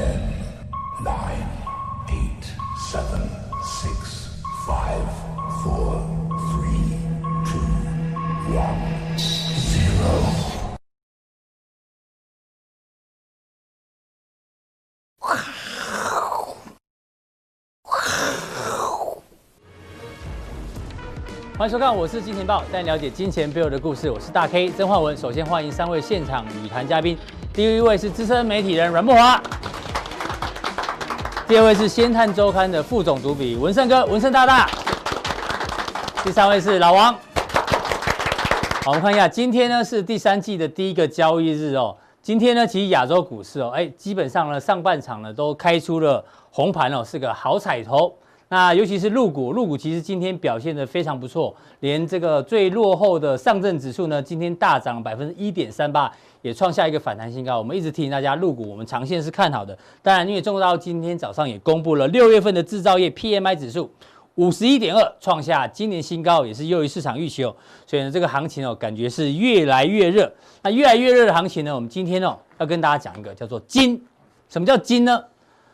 Ten, nine, eight, seven, six, five, four, three, two, one, zero. 欢迎收看，我是金钱豹，带你了解金钱背后的故事。我是大 K 曾焕文。首先欢迎三位现场与谈嘉宾，第一位是资深媒体人阮慕驊，第二位是《先探周刊》的副总主笔文胜哥，文胜大大，第三位是老王。我们看一下，今天呢是第三季的第一个交易日哦。今天呢，其实亚洲股市哦，哎，基本上呢上半场呢都开出了红盘哦，是个好彩头。那尤其是陆股，陆股其实今天表现得非常不错，连这个最落后的上证指数呢，今天大涨百分之一点三八，也创下一个反弹新高。我们一直提醒大家，陆股我们长线是看好的。当然，因为中国大陆今天早上也公布了六月份的制造业 PMI 指数五十一点二，创下今年新高，也是优于市场预期哦。所以呢，这个行情哦，感觉是越来越热。那越来越热的行情呢，我们今天哦要跟大家讲一个叫做金。什么叫金呢？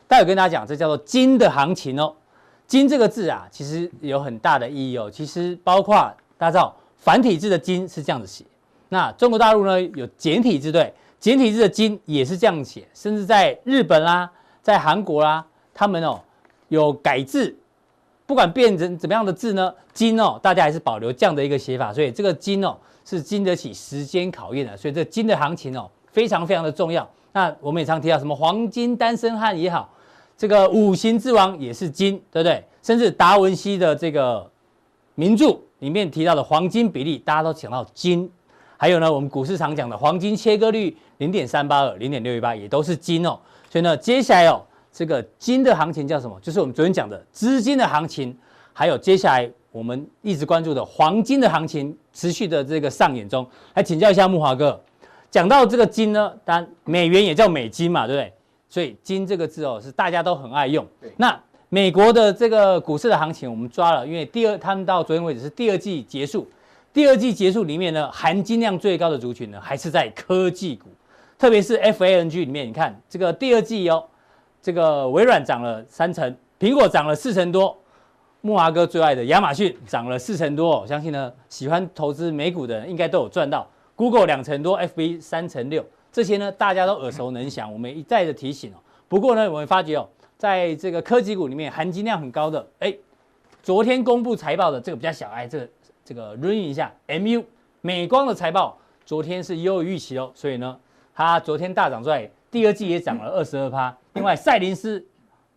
待会跟大家讲，这叫做金的行情哦。金这个字啊，其实有很大的意义哦。其实包括大家知道繁体字的金是这样子写，那中国大陆呢有简体字，对，简体字的金也是这样写，甚至在日本啦、在韩国啦、他们哦有改字，不管变成怎么样的字呢，金哦大家还是保留这样的一个写法，所以这个金哦是经得起时间考验的，所以这金的行情哦非常非常的重要。那我们也常提到什么黄金单身汉也好。这个五行之王也是金，对不对？甚至达文西的这个名著里面提到的黄金比例，大家都讲到金。还有呢，我们股市常讲的黄金切割率零点三八二、零点六一八，也都是金哦。所以呢，接下来哦，这个金的行情叫什么？就是我们昨天讲的资金的行情，还有接下来我们一直关注的黄金的行情，持续的这个上演中。来请教一下慕驊哥，讲到这个金呢，当然美元也叫美金嘛，对不对？所以金这个字哦，是大家都很爱用。那美国的这个股市的行情，我们抓了，因为第二他们到昨天为止是第二季结束，第二季结束里面呢，含金量最高的族群呢，还是在科技股，特别是 FANG 里面，你看这个第二季哦，这个微软涨了三成，苹果涨了四成多，木华哥最爱的亚马逊涨了四成多，我相信呢，喜欢投资美股的人应该都有赚到，Google 两成多，FB 三成六。这些呢，大家都耳熟能详，我们一再的提醒哦。不过呢，我们发觉哦，在这个科技股里面，含金量很高的，哎，昨天公布财报的这个比较小，哎，这个这个轮一下，MU 美光的财报昨天是优于预期哦，所以呢，它昨天大涨之外，第二季也涨了二十二趴。另外，赛灵思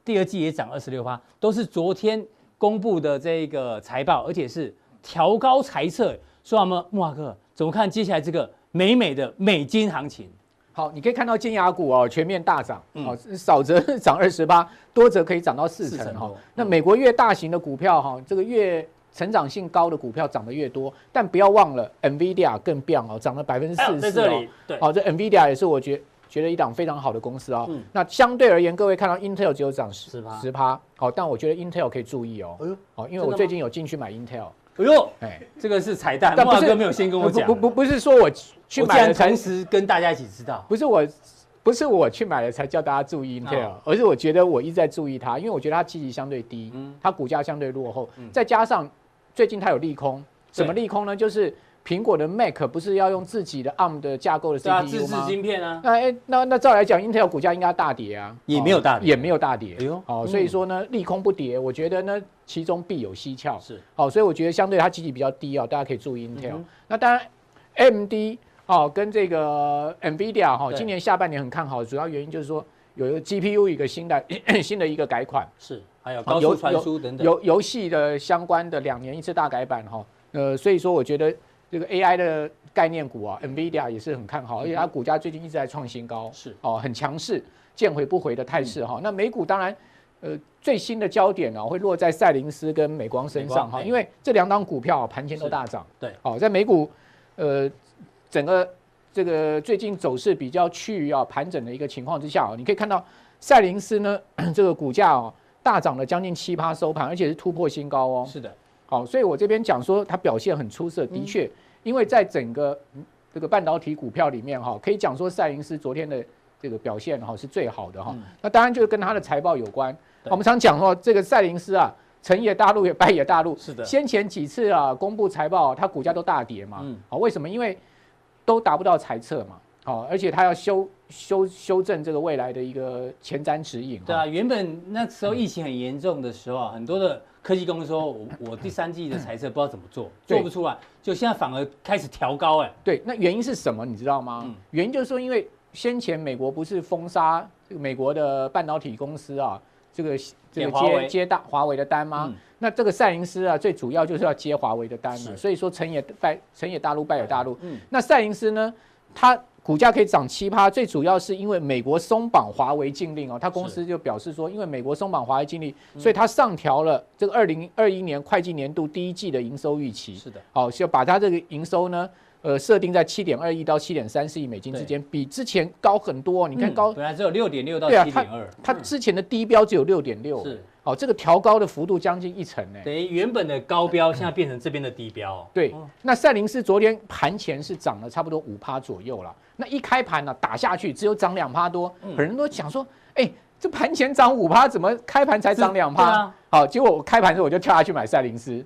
第二季也涨二十六趴，都是昨天公布的这个财报，而且是调高财测。说什么？木华哥怎么看接下来这个美美的美金行情？好，你可以看到尖牙股哦，全面大涨，哦，少则涨二十八，多则可以涨到四成哈。那美国越大型的股票哈，这个越成长性高的股票涨得越多，但不要忘了，NVIDIA 更飙哦，涨了百分之四十四哦。对，好，这 NVIDIA 也是我觉觉得一档非常好的公司啊。那相对而言，各位看到 Intel 只有涨十趴，十趴。好，但我觉得 Intel 可以注意哦。哎呦，好，因为我最近有进去买 Intel。哎呦，哎，这个是彩蛋，慕驊哥没有先跟我讲。不不不是说我。去买了同时跟大家一起知道，不是我，不是我去买了才叫大家注意 Intel，而是我觉得我一直在注意它，因为我觉得它积极相对低，它股价相对落后，再加上最近它有利空，什么利空呢？就是苹果的 Mac 不是要用自己的 ARM 的架构的 CPU 吗？自制晶片啊。那哎，那那照来讲，Intel 股价应该大跌啊，也没有大跌，也没有大跌。哎呦，哦，所以说呢，利空不跌，我觉得呢，其中必有蹊跷。是，好，所以我觉得相对它基期比较低啊，大家可以注意 Intel。那当然，AMD。哦，跟这个 NVIDIA 哈，今年下半年很看好，主要原因就是说有一个 GPU 一个新的 新的一个改款，是还有高速传输等等，游游戏的相关的两年一次大改版哈，呃，所以说我觉得这个 AI 的概念股啊，NVIDIA 也是很看好，而且它股价最近一直在创新高，是哦，很强势，见回不回的态势哈。那美股当然，呃，最新的焦点呢会落在赛灵思跟美光身上哈，因为这两档股票盘前都大涨，对，哦，在美股，呃。整个这个最近走势比较趋于啊盘整的一个情况之下啊，你可以看到赛灵思呢 这个股价哦大涨了将近七趴收盘，而且是突破新高哦。是的，好，所以我这边讲说它表现很出色，的确，因为在整个这个半导体股票里面哈，可以讲说赛灵思昨天的这个表现哈是最好的哈。那当然就是跟它的财报有关。我们常讲说这个赛灵思啊，成也大陆也败也大陆。是的。先前几次啊公布财报，它股价都大跌嘛。嗯。好，为什么？因为都达不到财测嘛。好，而且它要修修修正这个未来的一个前瞻指引。对啊，原本那时候疫情很严重的时候啊，很多的。科技公司说：“我我第三季的财测不知道怎么做，做不出来，就现在反而开始调高。”哎，对，那原因是什么？你知道吗？原因就是说，因为先前美国不是封杀这个美国的半导体公司啊，这个这个接接大华为的单吗？那这个赛灵思啊，最主要就是要接华为的单嘛。所以说成也败，成也大陆，败也大陆。那赛灵思呢，它。股价可以涨七趴，最主要是因为美国松绑华为禁令哦，他公司就表示说，因为美国松绑华为禁令，所以他上调了这个二零二一年会计年度第一季的营收预期。是的，好，就把它这个营收呢，呃，设定在七点二亿到七点三四亿美金之间，比之前高很多。你看高，本来只有六点六到七点二，它之前的低标只有六点六。是。哦，这个调高的幅度将近一成呢，等于原本的高标现在变成这边的低标。对，那赛灵思昨天盘前是涨了差不多五趴左右了，那一开盘呢打下去只有涨两趴多，很多人都想说，哎，这盘前涨五趴，怎么开盘才涨两趴？好，结果我开盘时候我就跳下去买赛灵思。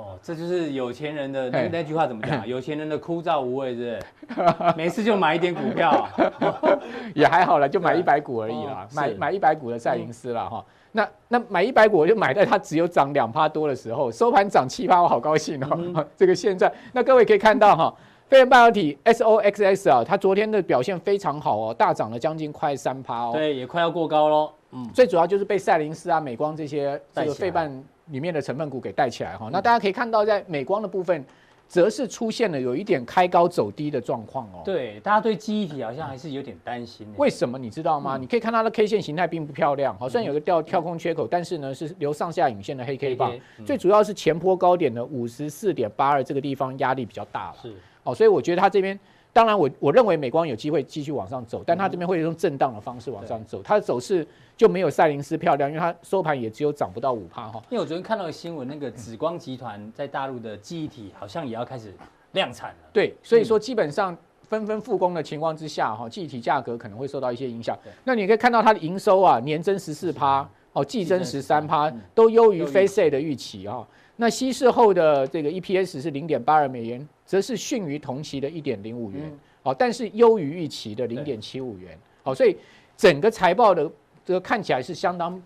哦，这就是有钱人的那那句话怎么讲？有钱人的枯燥无味，是不是？每次就买一点股票，也还好了，就买一百股而已啦，买买一百股的赛灵斯了哈。那那买一百股，我就买在它只有涨两趴多的时候，收盘涨七趴，我好高兴哦。嗯、这个现在，那各位可以看到哈，飞人半导体 SOXS 啊，它昨天的表现非常好哦，大涨了将近快三趴哦。对，也快要过高喽。嗯，最主要就是被赛灵斯啊、美光这些这个费半里面的成分股给带起来哈。那大家可以看到，在美光的部分。则是出现了有一点开高走低的状况哦。对，大家对记忆体好像还是有点担心。为什么你知道吗？嗯、你可以看它的 K 线形态并不漂亮，好像有个跳跳空缺口，但是呢是留上下影线的黑 K 棒。嗯、最主要是前坡高点的五十四点八二这个地方压力比较大了。是，哦，所以我觉得它这边。当然我，我我认为美光有机会继续往上走，但它这边会用震荡的方式往上走，它的走势就没有赛灵思漂亮，因为它收盘也只有涨不到五趴哈。因为我昨天看到的新闻，那个紫光集团在大陆的记忆体好像也要开始量产了。对，所以说基本上纷纷复工的情况之下，哈，记忆体价格可能会受到一些影响。那你可以看到它的营收啊，年增十四趴，哦，季增十三趴，都优于非赛的预期啊。那稀释后的这个 EPS 是零点八二美元。则是逊于同期的一点零五元，哦，但是优于预期的零点七五元，哦，所以整个财报的这个看起来是相当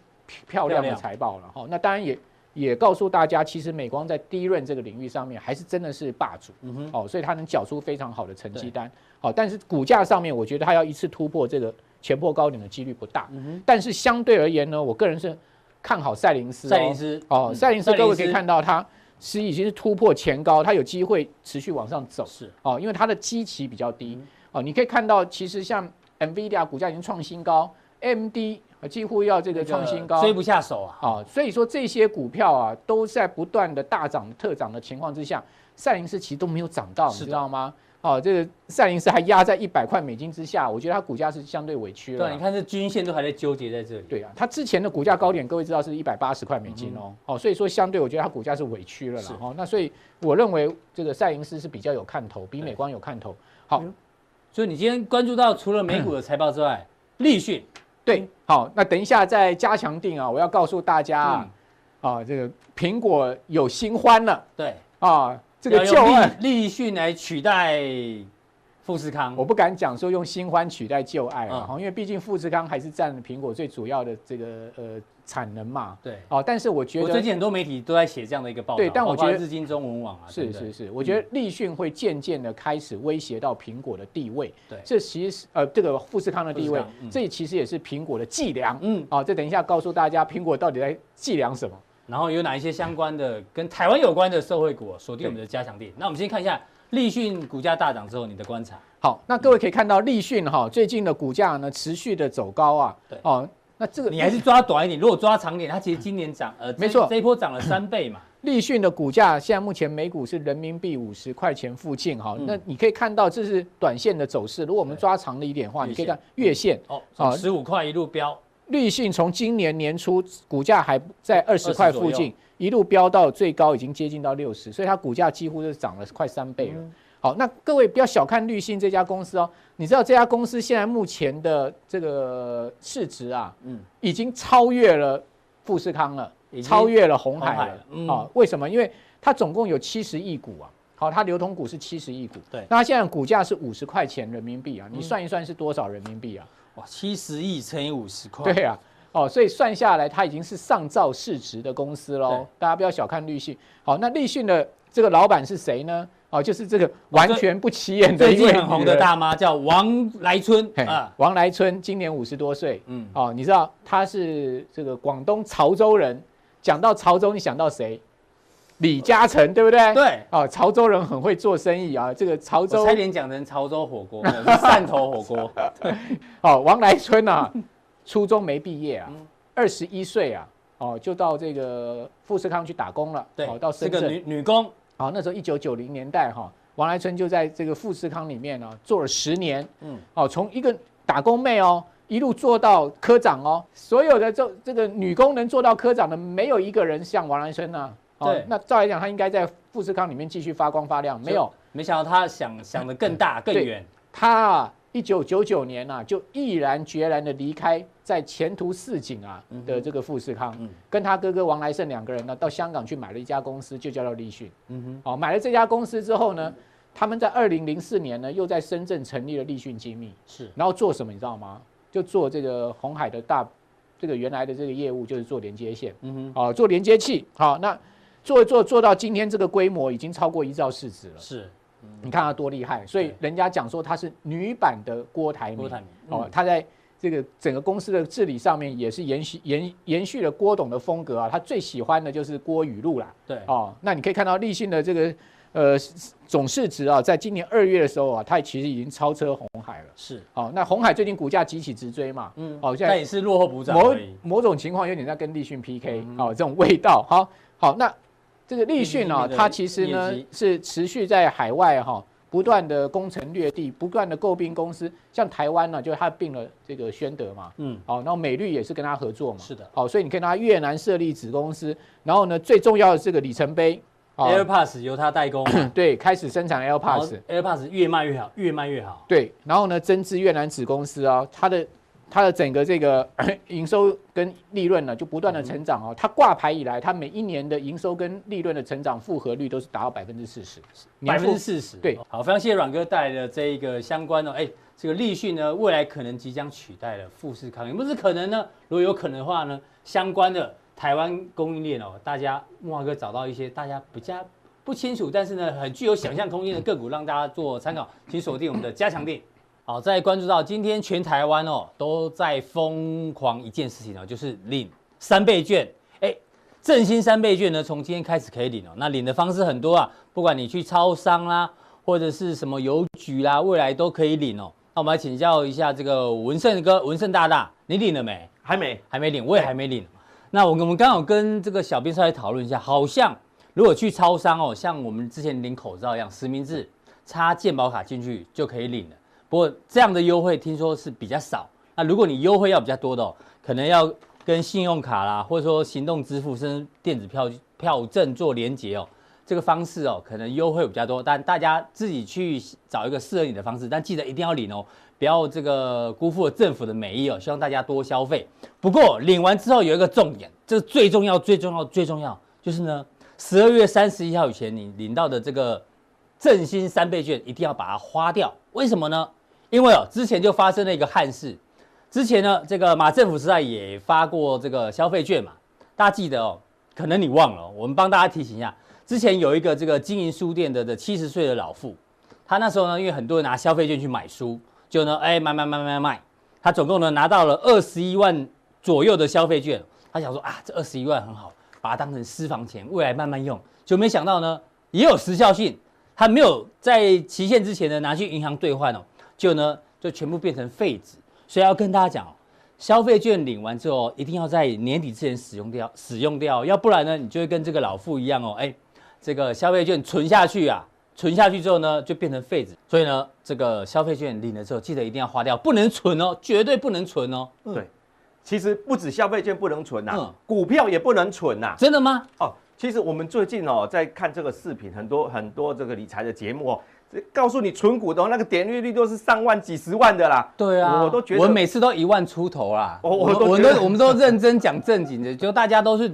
漂亮的财报了，哈，那当然也也告诉大家，其实美光在低润这个领域上面还是真的是霸主，哦，所以它能缴出非常好的成绩单，好，但是股价上面，我觉得它要一次突破这个前波高点的几率不大，但是相对而言呢，我个人是看好赛灵思，赛灵思，哦，赛灵思，各位可以看到它。是已经是突破前高，它有机会持续往上走。是哦，因为它的基期比较低哦。你可以看到，其实像 NVIDIA 股价已经创新高，AMD 几乎要这个创新高，追不下手啊。哦，所以说这些股票啊，都在不断的大涨特涨的情况之下，赛灵思其实都没有涨到，你知道吗？哦，这个赛灵思还压在一百块美金之下，我觉得它股价是相对委屈了。对，你看这均线都还在纠结在这里。对啊，它之前的股价高点，各位知道是一百八十块美金哦。哦，所以说相对我觉得它股价是委屈了啦。哦，那所以我认为这个赛灵斯是比较有看头，比美光有看头。好，所以你今天关注到除了美股的财报之外，立讯，对，好，那等一下再加强定啊，我要告诉大家啊，啊，这个苹果有新欢了。对，啊。这个旧爱立讯来取代富士康，我不敢讲说用新欢取代旧爱啊，因为毕竟富士康还是占苹果最主要的这个呃产能嘛。对，哦，但是我觉得我最近很多媒体都在写这样的一个报道。对，但我觉得日经中文网啊，是是是，我觉得立讯会渐渐的开始威胁到苹果的地位。对，这其实呃这个富士康的地位，这其实也是苹果的伎俩。嗯，好，这等一下告诉大家苹果到底在伎俩什么。然后有哪一些相关的跟台湾有关的社会股锁定我们的加强錠？那我们先看一下立讯股价大涨之后你的观察。好，那各位可以看到立讯哈最近的股价呢持续的走高啊。对哦，那这个你还是抓短一点，如果抓长点，它其实今年涨呃没错，这一波涨了三倍嘛。立讯的股价现在目前每股是人民币五十块钱附近哈。那你可以看到这是短线的走势，如果我们抓长了一点的话，你可以看月线哦，十五块一路飙。立讯从今年年初股价还在二十块附近，一路飙到最高已经接近到六十，所以它股价几乎是涨了快三倍了。好，那各位不要小看绿信这家公司哦，你知道这家公司现在目前的这个市值啊，嗯，已经超越了富士康了，超越了红海了。啊、嗯，为什么？因为它总共有七十亿股啊，好，它流通股是七十亿股，对，那它现在股价是五十块钱人民币啊，你算一算是多少人民币啊？哇，七十亿乘以五十块，对啊，哦，所以算下来它已经是上兆市值的公司喽。大家不要小看立讯。好，那立讯的这个老板是谁呢？哦，就是这个完全不起眼的一位很红的大妈，叫王来春啊。王来春今年五十多岁，嗯，哦，你知道他是这个广东潮州人。讲到潮州，你想到谁？李嘉诚，对不对？对。哦，潮州人很会做生意啊。这个潮州，我差点讲成潮州火锅，是汕头火锅。对。哦，王来春啊，初中没毕业啊，二十一岁啊，哦，就到这个富士康去打工了。对。哦，到深圳。这个女女工。好，那时候一九九零年代哈，王来春就在这个富士康里面呢做了十年，嗯，哦，从一个打工妹哦，一路做到科长哦，所有的这这个女工能做到科长的，没有一个人像王来春呐，对，那照来讲，他应该在富士康里面继续发光发亮，没有，没想到他想想的更大更远，他啊。一九九九年啊，就毅然决然的离开在前途似锦啊的这个富士康，跟他哥哥王来胜两个人呢，到香港去买了一家公司，就叫做立讯。嗯哼，哦，买了这家公司之后呢，他们在二零零四年呢，又在深圳成立了立讯精密。是，然后做什么你知道吗？就做这个红海的大，这个原来的这个业务就是做连接线。嗯哼，哦，做连接器。好，那做一做做到今天这个规模，已经超过一兆市值了。是。你看它多厉害，所以人家讲说它是女版的郭台铭。郭台铭哦，她在这个整个公司的治理上面也是延续延延续了郭董的风格啊。他最喜欢的就是郭语录啦。对哦，那你可以看到立讯的这个呃总市值啊，在今年二月的时候啊，它其实已经超车红海了。是哦，那红海最近股价急起直追嘛。嗯，哦，现在也是落后不涨。某某种情况有点在跟立讯 PK 哦，这种味道。好，好那。这个立讯啊，它其实呢是持续在海外哈，不断的攻城略地，不断的购并公司。像台湾呢，就它并了这个宣德嘛，嗯，好，然后美律也是跟它合作嘛，是的，好，所以你看它越南设立子公司，然后呢，最重要的这个里程碑，AirPods 由它代工，对，开始生产 AirPods，AirPods 越卖越好，越卖越好，对，然后呢，增资越南子公司啊，它的。它的整个这个 营收跟利润呢，就不断的成长哦。它挂牌以来，它每一年的营收跟利润的成长复合率都是达到百分之四十，百分之四十。对，好，非常谢谢阮哥带来的这一个相关的，哎，这个立讯呢，未来可能即将取代了富士康，有没有可能呢？如果有可能的话呢，相关的台湾供应链哦，大家木华哥找到一些大家比较不清楚，但是呢，很具有想象空间的个股，让大家做参考，请锁定我们的加强錠。好，再关注到今天全台湾哦，都在疯狂一件事情哦，就是领三倍券。哎，振兴三倍券呢，从今天开始可以领哦。那领的方式很多啊，不管你去超商啦，或者是什么邮局啦，未来都可以领哦。那我们来请教一下这个文胜哥、文胜大大，你领了没？还没，还没领，我也还没领。那我我们刚好跟这个小编稍微讨论一下，好像如果去超商哦，像我们之前领口罩一样，实名制插健保卡进去就可以领了。不过这样的优惠听说是比较少。那如果你优惠要比较多的哦，可能要跟信用卡啦，或者说行动支付甚至电子票票证做连结哦，这个方式哦，可能优惠比较多。但大家自己去找一个适合你的方式，但记得一定要领哦，不要这个辜负了政府的美意哦。希望大家多消费。不过领完之后有一个重点，这是最重要、最重要、最重要，就是呢，十二月三十一号以前你领到的这个振兴三倍券一定要把它花掉。为什么呢？因为哦，之前就发生了一个憾事。之前呢，这个马政府时代也发过这个消费券嘛，大家记得哦？可能你忘了，我们帮大家提醒一下。之前有一个这个经营书店的的七十岁的老妇，他那时候呢，因为很多人拿消费券去买书，就呢，哎，买买买买买，他总共呢拿到了二十一万左右的消费券。他想说啊，这二十一万很好，把它当成私房钱，未来慢慢用。就没想到呢，也有时效性，他没有在期限之前呢拿去银行兑换哦。就呢，就全部变成废纸，所以要跟大家讲，消费券领完之后，一定要在年底之前使用掉，使用掉，要不然呢，你就会跟这个老妇一样哦，哎，这个消费券存下去啊，存下去之后呢，就变成废纸，所以呢，这个消费券领了之后，记得一定要花掉，不能存哦，绝对不能存哦。嗯、对，其实不止消费券不能存呐、啊，嗯、股票也不能存呐、啊。真的吗？哦，其实我们最近哦，在看这个视频，很多很多这个理财的节目哦。告诉你存股的那个点率率都是上万、几十万的啦。对啊，我都觉得我每次都一万出头啦。我我我都我们都认真讲正经的，就大家都是。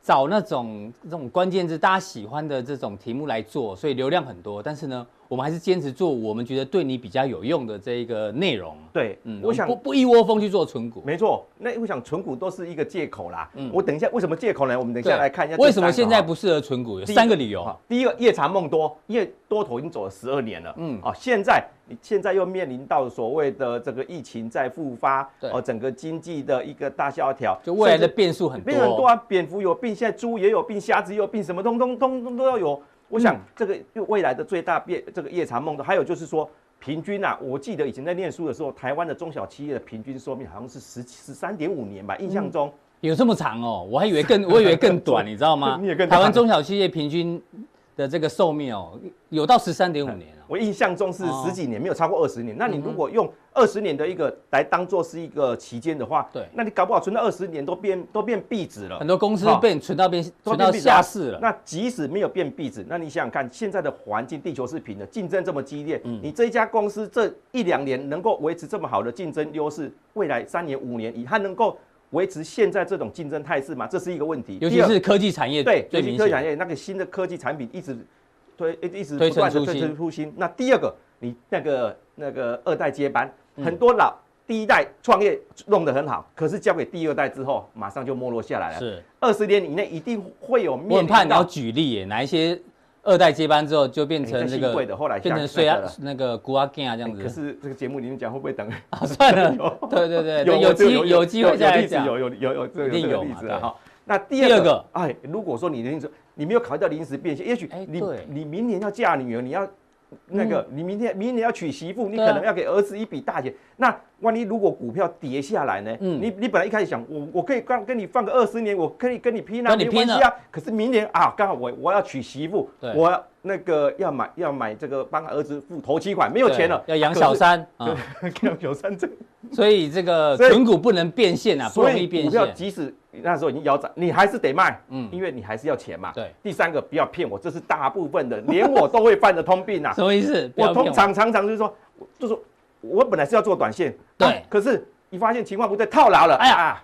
找那种这种关键字大家喜欢的这种题目来做，所以流量很多。但是呢，我们还是坚持做我们觉得对你比较有用的这一个内容。对，嗯，我想不不一窝蜂去做存股。没错，那我想存股都是一个借口啦。嗯，我等一下为什么借口呢？我们等一下来看一下为什么现在不适合存股，有三个理由。第一个，夜长梦多，因为多头已经走了十二年了。嗯，啊，现在。你现在又面临到所谓的这个疫情在复发，哦，整个经济的一个大萧条，就未来的变数很多，变很多啊，蝙蝠有病，现在猪也有病，虾子也有病，什么通通通通都要有。我想这个就未来的最大变，这个夜长梦多，还有就是说平均啊，我记得以前在念书的时候，台湾的中小企业的平均寿命好像是十十三点五年吧，印象中。有这么长哦，我还以为更，我以为更短，你知道吗？台湾中小企业平均的这个寿命哦，有到十三点五年。我印象中是十几年，没有超过二十年。那你如果用二十年的一个来当做是一个期间的话，对，那你搞不好存到二十年都变都变壁纸了。很多公司被你存到变存到下市了。那即使没有变壁纸，那你想想看，现在的环境，地球是平的，竞争这么激烈，你这一家公司这一两年能够维持这么好的竞争优势，未来三年五年以，它能够维持现在这种竞争态势嘛？这是一个问题。尤其是科技产业，对，尤其科技产业那个新的科技产品一直。推一直不断的推陈出新。那第二个，你那个那个二代接班，很多老第一代创业弄得很好，可是交给第二代之后，马上就没落下来了。是二十年以内一定会有面。我很怕你要举例耶，哪一些二代接班之后就变成这个，后来变成谁啊？那个古阿健啊这样子。可是这个节目里面讲会不会等？啊，算了。对对对，有机有机会再讲。有有有有这个例子啊哈。那第二个，哎，如果说你的意思。你没有考虑到临时变现，也许你你明年要嫁女儿，你要那个你明天明年要娶媳妇，你可能要给儿子一笔大钱。那万一如果股票跌下来呢？你你本来一开始想我我可以跟跟你放个二十年，我可以跟你拼啊，没关系啊。可是明年啊，刚好我我要娶媳妇，我那个要买要买这个帮儿子付头期款，没有钱了，要养小三 啊，养小三这。所以这个存股不能变现啊，不容易变现。即使那时候已经腰斩，你还是得卖，嗯，因为你还是要钱嘛。对。第三个，不要骗我，这是大部分的，连我都会犯的通病啊。什么意思？我通常常常就是说，就是我本来是要做短线，对，可是你发现情况不对，套牢了，哎呀，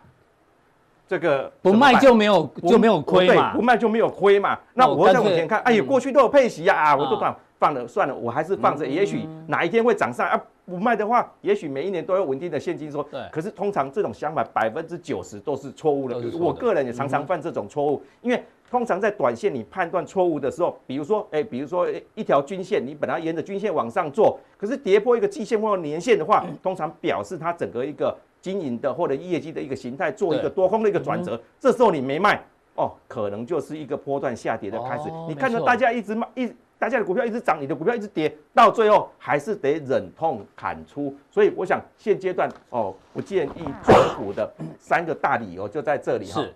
这个不卖就没有就没有亏嘛，不卖就没有亏嘛。那我再往前看，哎呀，过去都有配息啊，我都放放了算了，我还是放着，也许哪一天会涨上啊。不卖的话，也许每一年都有稳定的现金收。对。可是通常这种想法百分之九十都是错误的。我个人也常常犯这种错误，嗯、因为通常在短线你判断错误的时候，比如说，哎，比如说一条均线，你本来沿着均线往上做，可是跌破一个季线或者年线的话，嗯、通常表示它整个一个经营的或者业绩的一个形态做一个多空的一个转折。嗯、这时候你没卖，哦，可能就是一个波段下跌的开始。哦、你看到大家一直卖一。大家的股票一直涨，你的股票一直跌，到最后还是得忍痛砍出。所以我想现阶段哦，不建议存股的 三个大理由就在这里哈。是。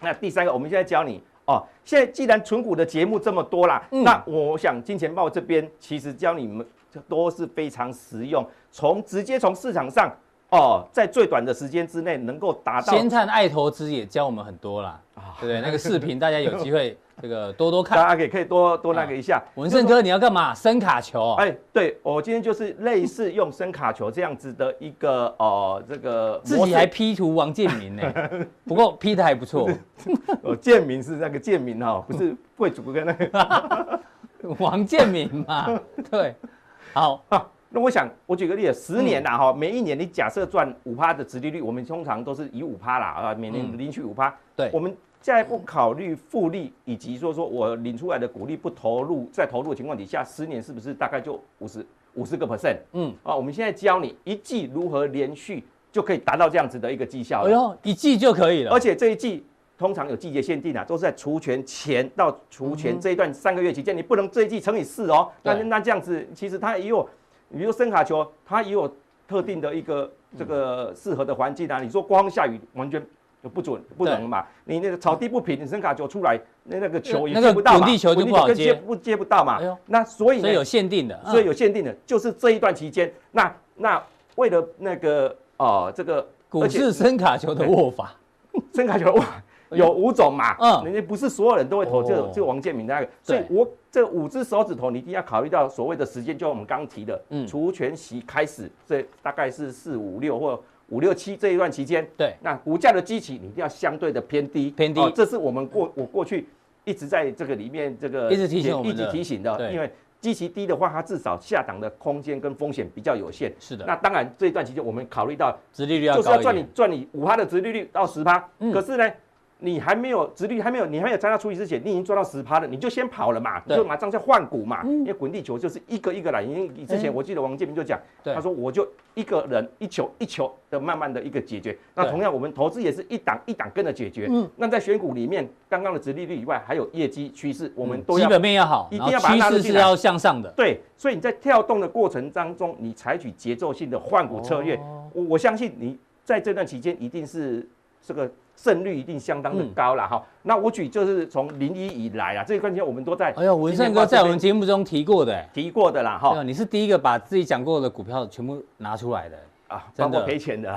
那第三个，我们现在教你哦。现在既然存股的节目这么多啦，嗯、那我想金钱豹这边其实教你们都是非常实用，从直接从市场上哦，在最短的时间之内能够达到。先灿爱投资也教我们很多啦，啊、对不对？那个视频大家有机会。这个多多看，大家可以可以多多那个一下。文胜哥，你要干嘛？声卡球？哎，对，我今天就是类似用声卡球这样子的一个哦，这个自己还 P 图王建民呢。不过 P 的还不错。哦，建民是那个建民哈，不是贵族跟那个王建民嘛？对，好啊。那我想我举个例子，十年啦哈，每一年你假设赚五趴的殖利率，我们通常都是以五趴啦啊，每年领取五趴。对，我们。在不考虑复利以及说说我领出来的股利不投入，在投入的情况底下，十年是不是大概就五十五十个 percent？嗯，啊，我们现在教你一季如何连续就可以达到这样子的一个绩效。哎呦，一季就可以了。而且这一季通常有季节限定啊，都是在除权前到除权这一段三个月期间，你不能这一季乘以四哦。那那这样子，其实它也有，比如说伸卡球，它也有特定的一个这个适合的环境啊。你说光下雨完全。就不准不能嘛？你那个草地不平，你伸卡球出来，那那个球也接不到嘛？滚地球就不好接，不接不到嘛？那所以所以有限定的，所以有限定的，就是这一段期间。那那为了那个哦，这个股市伸卡球的握法，伸卡球握，有五种嘛，嗯，人家不是所有人都会投这个这个王建民的那个，所以我这五只手指头你一定要考虑到所谓的时间，就我们刚刚提的，嗯，除权息开始，这大概是四五六或五六七这一段期间，对，那股价的基期你一定要相对的偏低，偏低，这是我们过我过去一直在这个里面这个一直提醒一直提醒的，因为。基期低的话，它至少下档的空间跟风险比较有限。是的。那当然这一段期间，我们考虑到殖利率要就是要赚你赚你五趴的殖利率到十趴。嗯。可是呢，你还没有殖利率还没有你还没有加到除息之前，你已经赚到十趴了，你就先跑了嘛，你就马上在换股嘛。因为滚地球就是一个一个来，因为之前我记得王建民就讲，他说我就一个人一球一球的慢慢的一个解决。那同样我们投资也是一档一档跟着解决。嗯。那在选股里面，刚刚的直利率以外，还有业绩趋势，我们都要基本面要好，一定要把它纳入进来。向上的，对，所以你在跳动的过程当中，你采取节奏性的换股策略，我我相信你在这段期间一定是这个胜率一定相当的高了哈。那我举就是从零一以来啊，这个关键我们都在，哎呦，文胜哥在我们节目中提过的，提过的啦哈。你是第一个把自己讲过的股票全部拿出来的啊，真的赔钱的，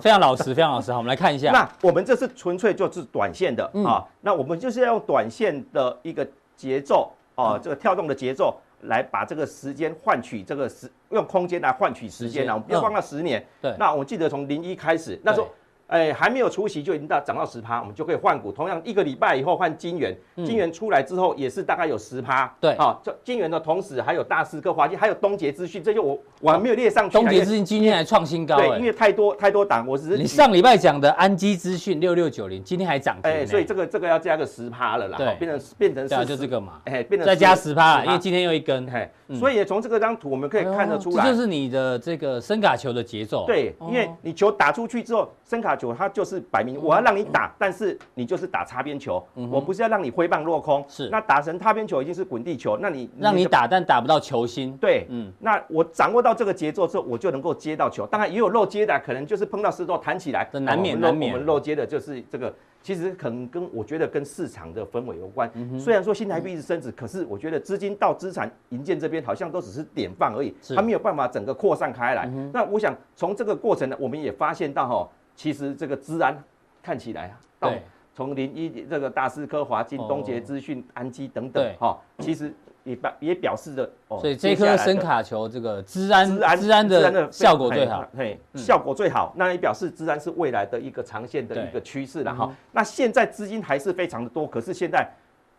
非常老实，非常老实。好，我们来看一下，那我们这是纯粹就是短线的啊，那我们就是要用短线的一个节奏。哦，这个跳动的节奏来把这个时间换取这个时，用空间来换取时间啊，我们不要放到十年。对，那我记得从零一开始，那时候。哎，还没有出息就已经到涨到十趴，我们就可以换股。同样一个礼拜以后换金元，金元出来之后也是大概有十趴。对，好，这金元的同时还有大师哥、华金，还有东杰资讯，这就我我还没有列上去。东杰资讯今天还创新高，对，因为太多太多档，我只是你上礼拜讲的安基资讯六六九零，今天还涨停。哎，所以这个这个要加个十趴了啦，对，变成变成是就这个嘛，哎，变成再加十趴，因为今天又一根，嘿，所以从这个张图我们可以看得出来，这就是你的这个声卡球的节奏。对，因为你球打出去之后，声卡球它就是。摆明我要让你打，但是你就是打擦边球，我不是要让你挥棒落空。是，那打成擦边球已经是滚地球，那你让你打，但打不到球心。对，嗯，那我掌握到这个节奏之后，我就能够接到球。当然也有漏接的，可能就是碰到石头弹起来，难免难免。我们漏接的就是这个，其实可能跟我觉得跟市场的氛围有关。虽然说新台币一直升值，可是我觉得资金到资产营建这边好像都只是点放而已，它没有办法整个扩散开来。那我想从这个过程呢，我们也发现到哈，其实这个资安。看起来啊，到从零一这个大思科、华金、东杰资讯、安基等等，哈，其实也表也表示着，哦，所以这颗声卡球这个治安、治安的效果最好，对，效果最好，那也表示治安是未来的一个长线的一个趋势了哈。那现在资金还是非常的多，可是现在。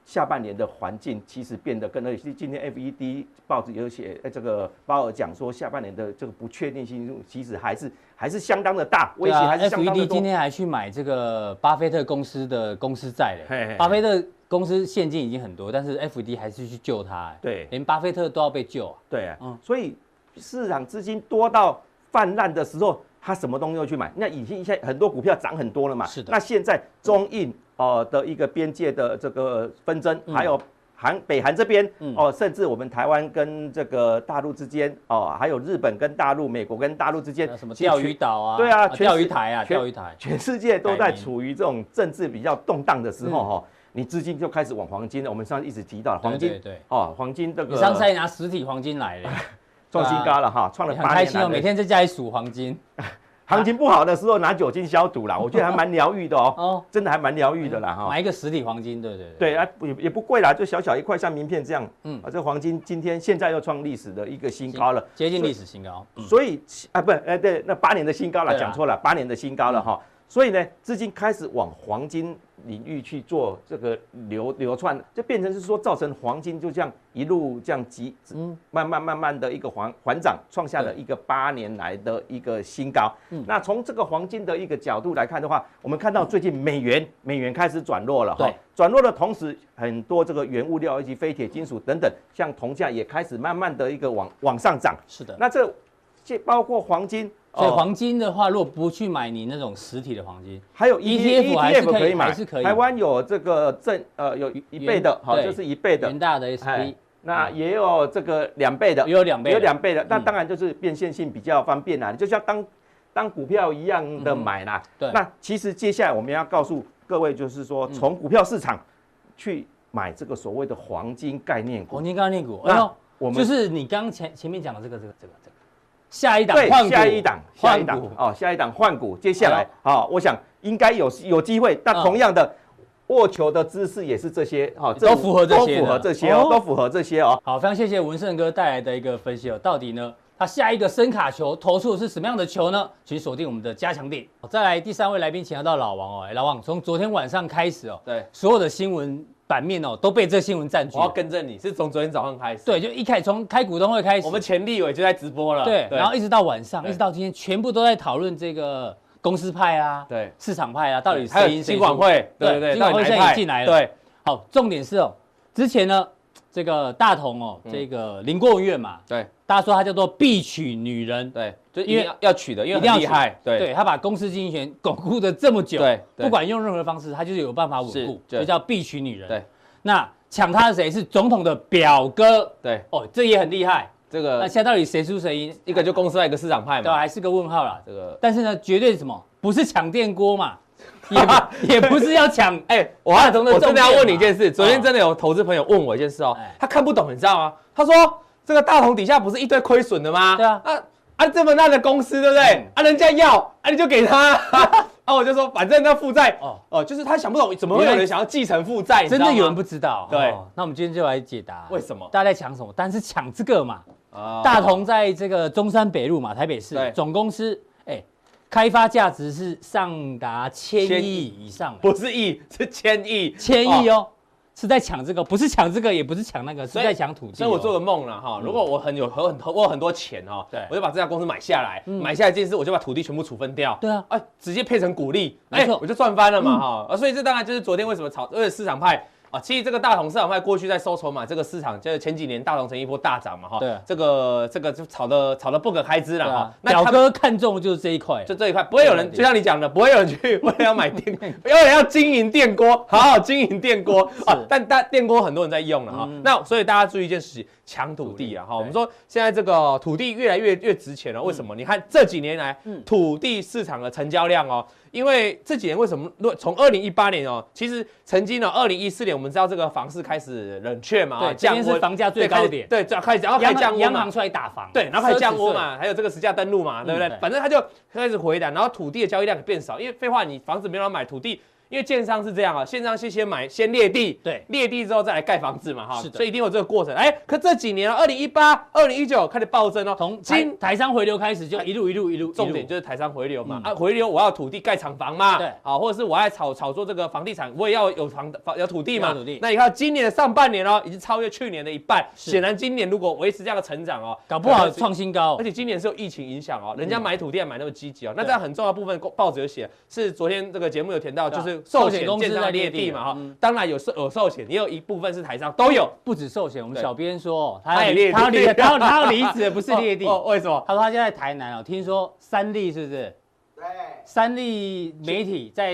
下半年的环境其实变得更那些。今天 FED 报纸有写，这个鲍尔讲说，下半年的这个不确定性其实还是还是相当的大，威胁还是相当的多。FED 今天还去买这个巴菲特公司的公司债嘞。巴菲特公司现金已经很多，但是 FED 还是去救他。对，连巴菲特都要被救啊。对啊，嗯，所以市场资金多到泛滥的时候，他什么东西都去买。那已经现在很多股票涨很多了嘛。是的。那现在中印。哦的一个边界的这个纷争，还有韩北韩这边哦，甚至我们台湾跟这个大陆之间哦，还有日本跟大陆、美国跟大陆之间什么钓鱼岛啊？对啊，钓鱼台啊，钓鱼台，全世界都在处于这种政治比较动荡的时候哈，你资金就开始往黄金了。我们上次一直提到黄金，对哦，黄金这个，你上次还拿实体黄金来了，创新高了哈，创了八年。开心哦，每天在家里数黄金。行情不好的时候拿酒精消毒啦，我觉得还蛮疗愈的哦。哦，真的还蛮疗愈的啦哈。买一个实体黄金，对对对。对啊，也也不贵啦，就小小一块，像名片这样。嗯，啊，这黄金今天现在又创历史的一个新高了，接近历史新高。所以啊，不，哎对，那八年的新高了，讲错了，八年的新高了哈。所以呢，资金开始往黄金领域去做这个流流窜，就变成是说造成黄金就这样一路这样急，嗯，慢慢慢慢的一个缓缓涨，创下了一个八年来的一个新高。嗯，那从这个黄金的一个角度来看的话，我们看到最近美元美元开始转弱了，对，转弱的同时，很多这个原物料以及非铁金属等等，像铜价也开始慢慢的一个往往上涨。是的，那这这包括黄金。所以黄金的话，如果不去买你那种实体的黄金，还有 ETF ETF 可以买，是可以。台湾有这个正呃有一倍的，好，就是一倍的。元大的 SP，那也有这个两倍的，也有两倍，有两倍的。那当然就是变现性比较方便啦，就像当当股票一样的买啦。对。那其实接下来我们要告诉各位，就是说从股票市场去买这个所谓的黄金概念股。黄金概念股，那我们就是你刚前前面讲的这个这个这个这个。下一档换股，下一档，下一档哦，下一档换股。接下来，好，我想应该有有机会。但同样的，握球的姿势也是这些，哈，都符合这些，都符合这些哦，都符合这些哦。好，非常谢谢文胜哥带来的一个分析哦。到底呢，他下一个声卡球投出的是什么样的球呢？请锁定我们的加强点。再来第三位来宾，请到老王哦。老王，从昨天晚上开始哦，对，所有的新闻版面哦都被这新闻占据。我要跟着你，是从昨天早上开始。对，就一开从开股东会开始，我们前立委就在直播了。对，然后一直到晚上，一直到今天，全部都在讨论这个。公司派啊，对，市场派啊，到底谁赢谁输？还有金管会，对对对，金管会现在也进来了。对，好，重点是哦，之前呢，这个大同哦，这个林过院嘛，对，大家说他叫做必娶女人，对，就因为要娶的，因为很厉害，对，对他把公司经营权巩固的这么久，对，不管用任何方式，他就是有办法稳固，就叫必娶女人。对，那抢他的谁是总统的表哥？对，哦，这也很厉害。这个那现在到底谁输谁赢？一个就公司派，一个市场派嘛，对，还是个问号啦。这个，但是呢，绝对是什么？不是抢电锅嘛，也也不是要抢。哎，我我真的要问你一件事。昨天真的有投资朋友问我一件事哦，他看不懂，你知道吗？他说这个大同底下不是一堆亏损的吗？对啊，啊啊这么烂的公司，对不对？啊人家要啊你就给他，啊我就说反正那负债哦。哦，就是他想不懂怎么会有人想要继承负债，真的有人不知道。对，那我们今天就来解答。为什么？大家在抢什么？但是抢这个嘛。大同在这个中山北路嘛，台北市总公司，哎，开发价值是上达千亿以上，不是亿，是千亿，千亿哦，是在抢这个，不是抢这个，也不是抢那个，是在抢土地。所以我做个梦了哈，如果我很有很很我有很多钱哈，对，我就把这家公司买下来，买下来这件事，我就把土地全部处分掉，对啊，哎，直接配成股利，哎，我就赚翻了嘛哈，啊，所以这当然就是昨天为什么炒，因为市场派。啊，其实这个大同市场派过去在收筹码，这个市场就是前几年大同城一波大涨嘛，哈，对，这个这个就炒的炒的不可开支了哈。那表哥看中的就是这一块，就这一块，不会有人就像你讲的，不会有人去 为了要买电，为了要经营电锅，好好经营电锅啊。但但电锅很多人在用了哈，那所以大家注意一件事情，抢土地啊哈。我们说现在这个土地越来越越值钱了，为什么？你看这几年来，土地市场的成交量哦。因为这几年为什么？从二零一八年哦，其实曾经呢，二零一四年我们知道这个房市开始冷却嘛，对，降温是房价最高点，对，这开始然后开始降央行出来打房，对，然后开始降温嘛，还有这个实价登录嘛，对不对？反正它就开始回档，然后土地的交易量也变少，因为废话，你房子没有人买土地。因为建商是这样啊，建商先先买，先列地，对，列地之后再来盖房子嘛，哈，是的，所以一定有这个过程。哎，可这几年啊，二零一八、二零一九开始暴增哦，从台台商回流开始就一路一路一路，重点就是台商回流嘛，啊，回流我要土地盖厂房嘛，对，好，或者是我爱炒炒作这个房地产，我也要有房房有土地嘛，土地。那你看今年的上半年哦，已经超越去年的一半，显然今年如果维持这样的成长哦，搞不好创新高，而且今年是有疫情影响哦，人家买土地还买那么积极哦，那这样很重要部分报纸有写，是昨天这个节目有填到，就是寿险公司。在列地嘛哈，当然有寿有寿险，也有一部分是台商都有，不止寿险。我们小编说，他要离，他要离，他要他要离职，不是列地。为什么？他说他现在在台南哦，听说三立是不是？对。三立媒体在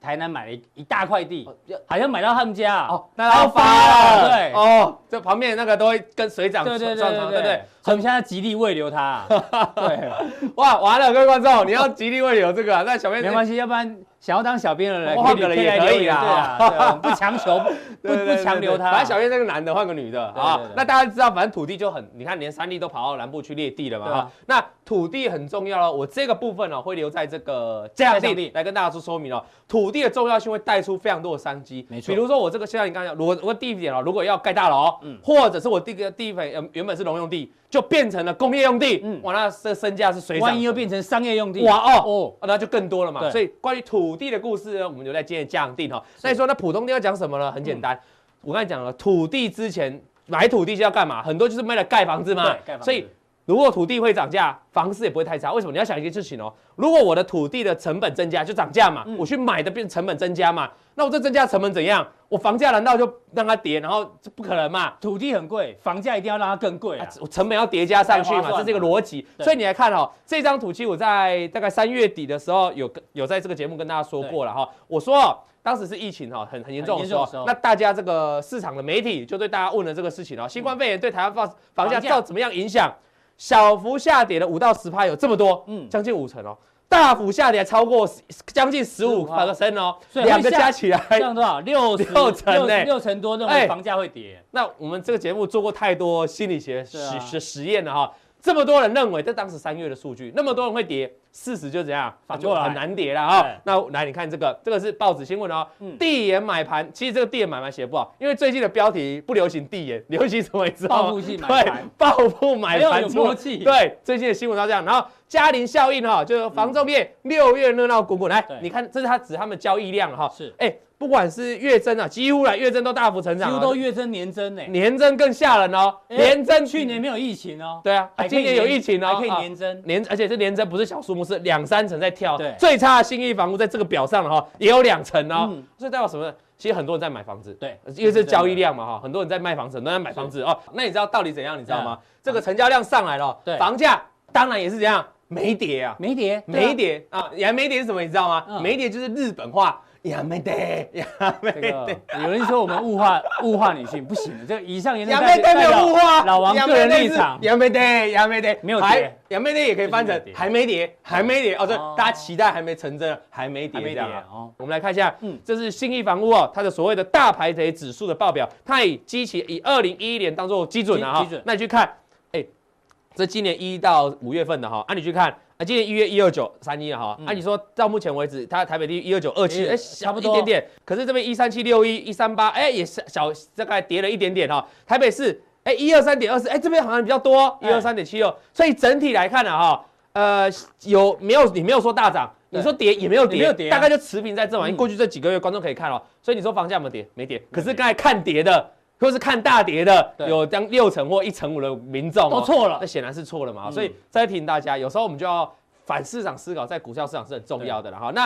台南买了一一大块地，好像买到他们家哦，那要发了。对哦，这旁边那个都会跟水涨，对对对对对。所以我们现在极力慰留他。对。哇，完了，各位观众，你要极力慰留这个，那小编没关系，要不然。想要当小编的人，换个人也可以啊，不强求，不不强留他。反正小编那个男的换个女的啊。那大家知道，反正土地就很，你看连三立都跑到南部去列地了嘛哈。那土地很重要了，我这个部分呢会留在这个加强錠来跟大家做说明哦。土地的重要性会带出非常多的商机，没错。比如说我这个像你刚刚讲，如果我地点哦，如果要盖大楼，嗯，或者是我这个地方原本是农用地。就变成了工业用地，嗯，哇，那这身价是水涨。万一又变成商业用地，哇哦哦，那就更多了嘛。所以关于土地的故事呢，我们就在今天加强錠哈。那你说那普通地要讲什么呢？很简单，我刚才讲了，土地之前买土地是要干嘛？很多就是为了盖房子嘛。盖房子。所以如果土地会涨价，房市也不会太差。为什么？你要想一件事情哦，如果我的土地的成本增加，就涨价嘛。我去买的变成本增加嘛。那我这增加成本怎样？我房价难道就让它跌？然后这不可能嘛？土地很贵，房价一定要让它更贵啊！我成本要叠加上去嘛，这是一个逻辑。所以你来看哦，这张土期我在大概三月底的时候有有在这个节目跟大家说过了哈。我说当时是疫情哈很很严重的时候，那大家这个市场的媒体就对大家问了这个事情哦，新冠肺炎对台湾房房价造怎么样影响？小幅下跌的五到十趴，有这么多，嗯，将近五成哦。大幅下跌超过将近十五百个 percent 哦，两个加起来降多少？六六成呢？六成多认为房价会跌。那我们这个节目做过太多心理学实实实验了哈，这么多人认为，这当时三月的数据，那么多人会跌，事实就怎样，就很难跌了啊。那来，你看这个，这个是报纸新闻哦。递延买盘，其实这个递延买盘写不好，因为最近的标题不流行递延，流行什么？你知道吗？报复性买盘。对，报复买盘。有默契。对，最近的新闻都这样。然后嘉陵效应哈，就是房仲业六月热闹滚滚。来，你看，这是他指他们交易量哈。是。哎。不管是月增啊，几乎来月增都大幅成长，几乎都月增年增呢，年增更吓人哦，年增去年没有疫情哦，对啊，今年有疫情哦，还可以年增。年，而且这年增不是小数目，是两三层在跳，对，最差的新意房屋在这个表上了哈，也有两层哦，所以代表什么？呢？其实很多人在买房子，对，因为这是交易量嘛哈，很多人在卖房子，很多人在买房子哦，那你知道到底怎样？你知道吗？这个成交量上来了，对，房价当然也是这样没跌啊，没跌，没跌啊，也没跌是什么？你知道吗？没跌就是日本话。也没得，也没得。有人说我们物化物化女性，不行的。这个以上言论也没得，没有物化。老王个人立场，也没得，也没得，没有跌，也没得也可以翻成还没跌，还没跌。哦，这大家期待还没成真，还没跌这样。哦，我们来看一下，嗯，这是信义房屋哦，它的所谓的大排贼指数的报表，它以基期以二零一一年当做基准啊。基准。那你去看，哎，这今年一到五月份的哈，啊，你去看。今年一月一二九三一哈，按你说到目前为止，它台北地一二九二七，哎，差不多一点点。可是这边一三七六一一三八，哎，也是小大概跌了一点点哈。台北市，哎，一二三点二四，哎，这边好像比较多，一二三点七六。所以整体来看呢，哈，呃，有没有你没有说大涨，你说跌也没有跌，没有跌，大概就持平在这嘛。因为过去这几个月观众可以看哦，所以你说房价有没有跌？没跌。可是刚才看跌的。或是看大跌的，有将六成或一成五的民众都错了，那显然是错了嘛。所以再提醒大家，有时候我们就要反市场思考，在股票市场是很重要的了哈。那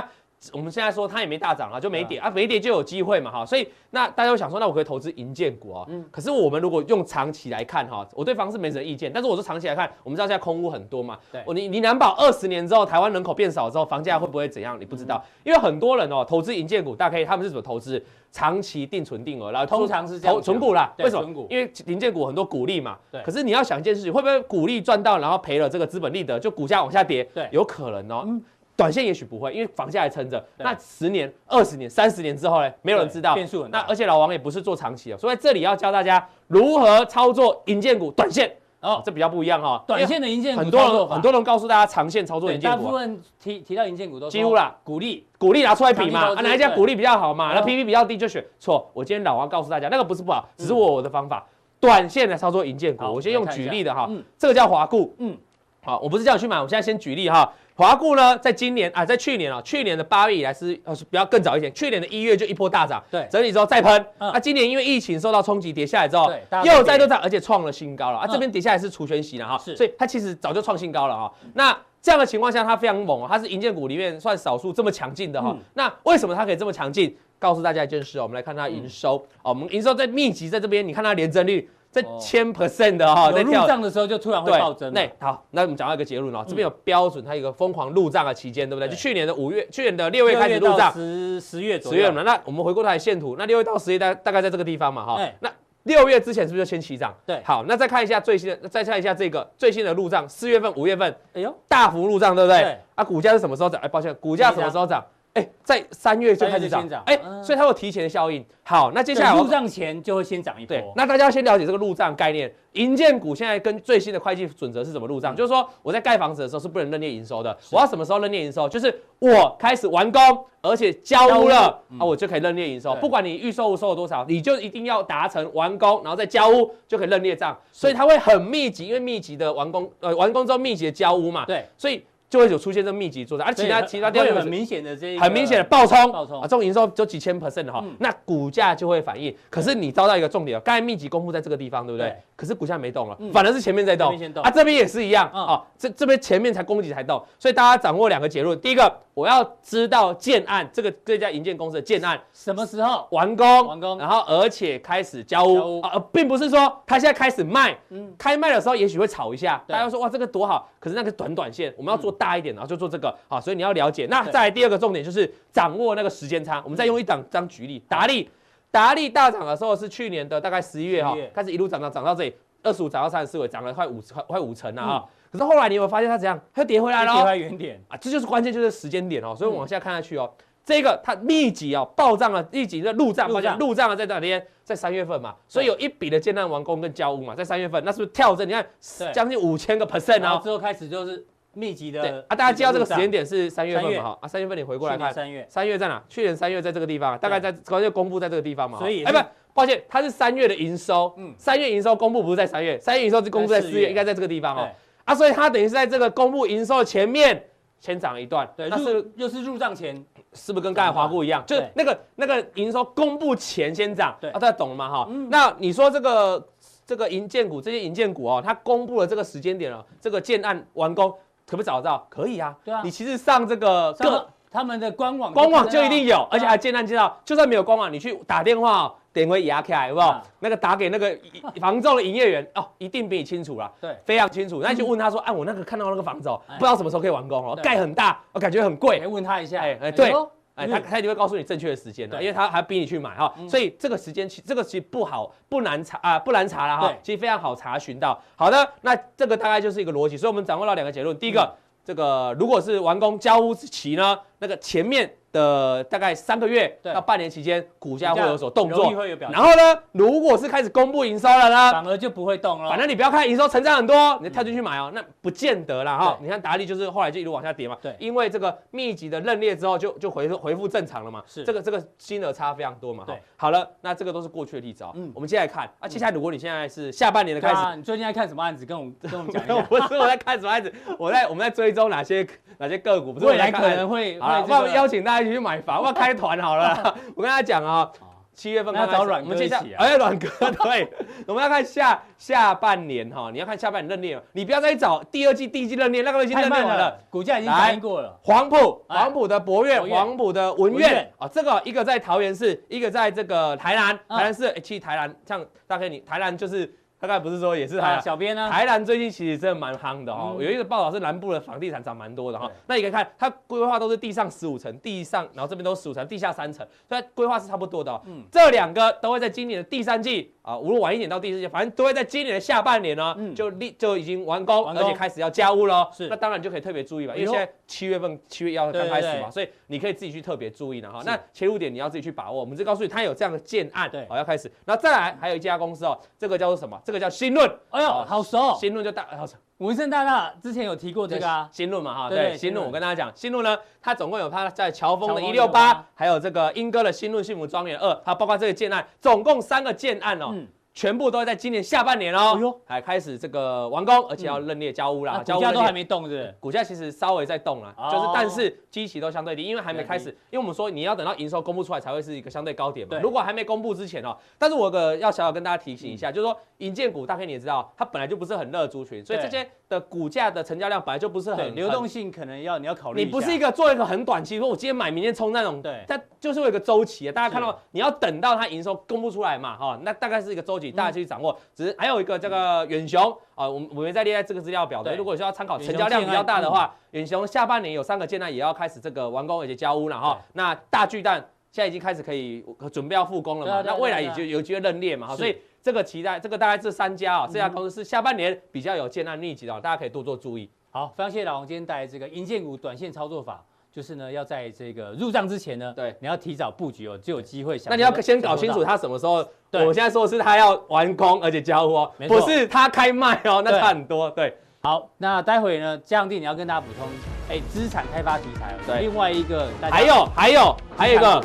我们现在说它也没大涨啊，就没跌啊，没跌就有机会嘛哈。所以那大家会想说，那我可以投资银建股啊。嗯。可是我们如果用长期来看哈，我对房市没什么意见，但是我说长期来看，我们知道现在空屋很多嘛。对。你你难保二十年之后台湾人口变少之后，房价会不会怎样？你不知道，因为很多人哦投资银建股，大概他们是怎么投资？长期定存定额，然后通常是这样，存股啦。为什么？因为银建股很多股利嘛。对。可是你要想一件事情，会不会股利赚到，然后赔了这个资本利得，就股价往下跌？对，有可能哦。嗯。短线也许不会，因为房价还撑着。那十年、二十年、三十年之后呢？没有人知道。变数很大。那而且老王也不是做长期的，所以这里要教大家如何操作银建股短线。哦，这比较不一样哈。短线的银建股，很多人很多人告诉大家长线操作银建股。大部分提提到银建股都几乎啦，股利股利拿出来比嘛，啊哪一家股利比较好嘛？那 PB 比较低就选错。我今天老王告诉大家，那个不是不好，只是我我的方法。短线的操作银建股，我先用举例的哈。这个叫华固。嗯。好，我不是叫你去买，我现在先举例哈。华固呢，在今年啊，在去年啊，去年的八月以来是呃是比较更早一点，去年的一月就一波大涨，对，整理之后再喷。啊，今年因为疫情受到冲击，跌下来之后，又再度涨，而且创了新高了。啊，这边跌下来是除权息了哈，所以它其实早就创新高了哈。那这样的情况下，它非常猛啊，它是银建股里面算少数这么强劲的哈。那为什么它可以这么强劲？告诉大家一件事哦，我们来看它营收哦，我们营收在密集在这边，你看它年增率。在千 percent 的哈，在入账的时候就突然会暴增。那好，那我们讲到一个结论哦，这边有标准，它有一个疯狂入账的期间，对不对？就去年的五月，去年的六月开始入账，十十月左右十月嘛。那我们回过头来线图，那六月到十月大大概在这个地方嘛哈。那六月之前是不是就先起涨？对。好，那再看一下最新的，再看一下这个最新的入账，四月份、五月份，哎呦，大幅入账，对不对？对。啊，股价是什么时候涨？哎，抱歉，股价什么时候涨？哎，在三月就开始涨，哎，所以它有提前的效应。好，那接下来入账前就会先涨一波。对，那大家要先了解这个入账概念。银建股现在跟最新的会计准则是怎么入账？就是说我在盖房子的时候是不能认列营收的。我要什么时候认列营收？就是我开始完工，而且交屋了啊，我就可以认列营收。不管你预售屋收了多少，你就一定要达成完工，然后再交屋就可以认列账。所以它会很密集，因为密集的完工，呃，完工之后密集的交屋嘛。对，所以。就会有出现这密集作战，而其他其他地方很明显的这很明显的暴冲，暴冲。啊，这种营收就几千 percent 的哈，那股价就会反应。可是你遭到一个重点哦，刚才密集公布在这个地方，对不对？可是股价没动了，反而是前面在动。啊，这边也是一样啊，这这边前面才攻击才动，所以大家掌握两个结论，第一个我要知道建案这个这家营建公司的建案什么时候完工，完工，然后而且开始交屋啊，并不是说他现在开始卖，开卖的时候也许会炒一下，大家说哇这个多好，可是那个短短线，我们要做大一点，然后就做这。这个好，所以你要了解。那再来第二个重点就是掌握那个时间差。我们再用一档张举例，达利，达利大涨的时候是去年的大概十一月哈，开始一路涨到涨到这里，二十五涨到三十四，尾涨了快五快快五成了啊。可是后来你有没有发现它怎样？它跌回来了，跌回原点。啊，这就是关键，就是时间点哦。所以我往下看下去哦，这个它密集哦暴涨了，密集的入账，发现入账了在哪天？在三月份嘛，所以有一笔的建案完工跟交屋嘛，在三月份，那是不是跳增？你看将近五千个 percent 啊，之后开始就是密集的啊，大家知道这个时间点是三月份嘛？哈。啊，三月份你回过来看，三月。三月在哪？去年三月在这个地方，大概在刚就公布在这个地方嘛，所以哎不，抱歉，它是三月的营收，嗯，三月营收公布不是在三月，三月营收是公布在四月，应该在这个地方哦，啊，所以它等于是在这个公布营收前面。先涨一段，对，但是又是入账前，是不是跟刚才华固一样？就是那个那个营收公布前先涨，对，大家懂了吗？哈，那你说这个这个银建股这些银建股哦，它公布了这个时间点了，这个建案完工可不可以找得到？可以啊，对啊，你其实上这个各他们的官网，官网就一定有，而且还建案介绍，就算没有官网，你去打电话。点回压起来，有没有？那个打给那个房仲的营业员哦，一定比你清楚了。对，非常清楚。那你就问他说：“哎，我那个看到那个房子哦，不知道什么时候可以完工哦，盖很大，我感觉很贵。”问他一下，哎哎，对，哎，他他就会告诉你正确的时间的，因为他还逼你去买哈。所以这个时间其这个其实不好，不难查啊，不难查了哈。其实非常好查询到。好的，那这个大概就是一个逻辑。所以我们掌握到两个结论：第一个，这个如果是完工交屋期呢，那个前面。的大概三个月到半年期间，股价会有所动作。然后呢，如果是开始公布营收了呢，反而就不会动了。反正你不要看营收成长很多，你跳进去买哦，那不见得啦哈。你看达利就是后来就一路往下跌嘛。对，因为这个密集的认列之后，就就回复恢复正常了嘛。是，这个这个金额差非常多嘛。对，好了，那这个都是过去的例子哦。嗯，我们接下来看啊，接下来如果你现在是下半年的开始，你最近在看什么案子？跟我们 跟我们讲一下。不是我在看什么案子，我在我们在追踪哪些哪些个股，不是未来可能会。好，我邀请大家一起去买房，我开。开团好了，我跟大家讲啊，七月份要找阮哥一起啊，哎，阮哥 对，我们要看下下半年哈，你要看下半年认列，你不要再找第二季、第一季认列，那个已经认列完了，股价已经反映过了。黄埔、黄埔的博苑、黄埔的文苑。啊，这个一个在桃园市，一个在这个台南，台南市，其实台南像大概你台南就是。大概不是说也是台小编呢？台南最近其实真的蛮夯的哈，有一个报道是南部的房地产涨蛮多的哈。那你可以看它规划都是地上十五层，地上然后这边都是十五层，地下三层，所以规划是差不多的。嗯，这两个都会在今年的第三季啊，无论晚一点到第四季，反正都会在今年的下半年呢，就立就已经完工，而且开始要加屋了。是，那当然就可以特别注意吧，因为现在七月份七月一号刚开始嘛，所以你可以自己去特别注意了哈。那切入点你要自己去把握，我们就告诉你它有这样的建案，对，好要开始。那再来还有一家公司哦，这个叫做什么？这个叫新论。哎呦，好熟！新论就大，好熟。文胜大大之前有提过这个啊，新路嘛哈，对，新路我跟大家讲，新路呢，它总共有它在乔峰的一六八，还有这个莺歌的新路幸福庄园二，它包括这个建案，总共三个建案哦。全部都会在今年下半年哦，还开始这个完工，而且要认列交屋啦，股价都还没动，是？股价其实稍微在动了，就是但是基期都相对低，因为还没开始，因为我们说你要等到营收公布出来才会是一个相对高点嘛。如果还没公布之前哦，但是我个要小小跟大家提醒一下，就是说银建股，大概你也知道，它本来就不是很热族群，所以这些的股价的成交量本来就不是很流动性，可能要你要考虑。你不是一个做一个很短期，说我今天买明天冲那种，对，它就是有一个周期啊。大家看到你要等到它营收公布出来嘛，哈，那大概是一个周期，大家去掌握。只是还有一个这个远雄啊，我们我们在列在这个资料表的。如果需要参考成交量比较大的话，远雄下半年有三个建案也要开始这个完工而且交屋了哈。那大巨蛋现在已经开始可以准备要复工了嘛？那未来也就有机会认列嘛？所以这个期待这个大概这三家啊，这家公司是下半年比较有建案密集的，大家可以多做注意。好，非常谢谢老王今天带来这个银建股短线操作法。就是呢，要在这个入账之前呢，对，你要提早布局哦，就有机会想。那你要先搞清楚他什么时候。对，我现在说的是他要完工而且交货哦，不是他开卖哦，那差很多。对，好，那待会呢，加强錠你要跟大家补充，哎，资产开发题材。对，另外一个，还有还有还有一个，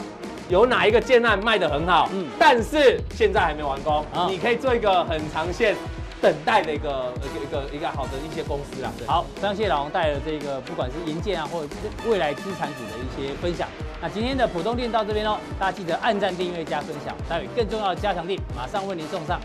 有哪一个建案卖得很好？嗯，但是现在还没完工，你可以做一个很长线。等待的一个一个一个一个好的一些公司啦，好，非常谢谢老王带来的这个不管是银建啊，或者是未来资产股的一些分享。那今天的普通店到这边喽，大家记得按赞、订阅、加分享。待会更重要的加强店马上为您送上。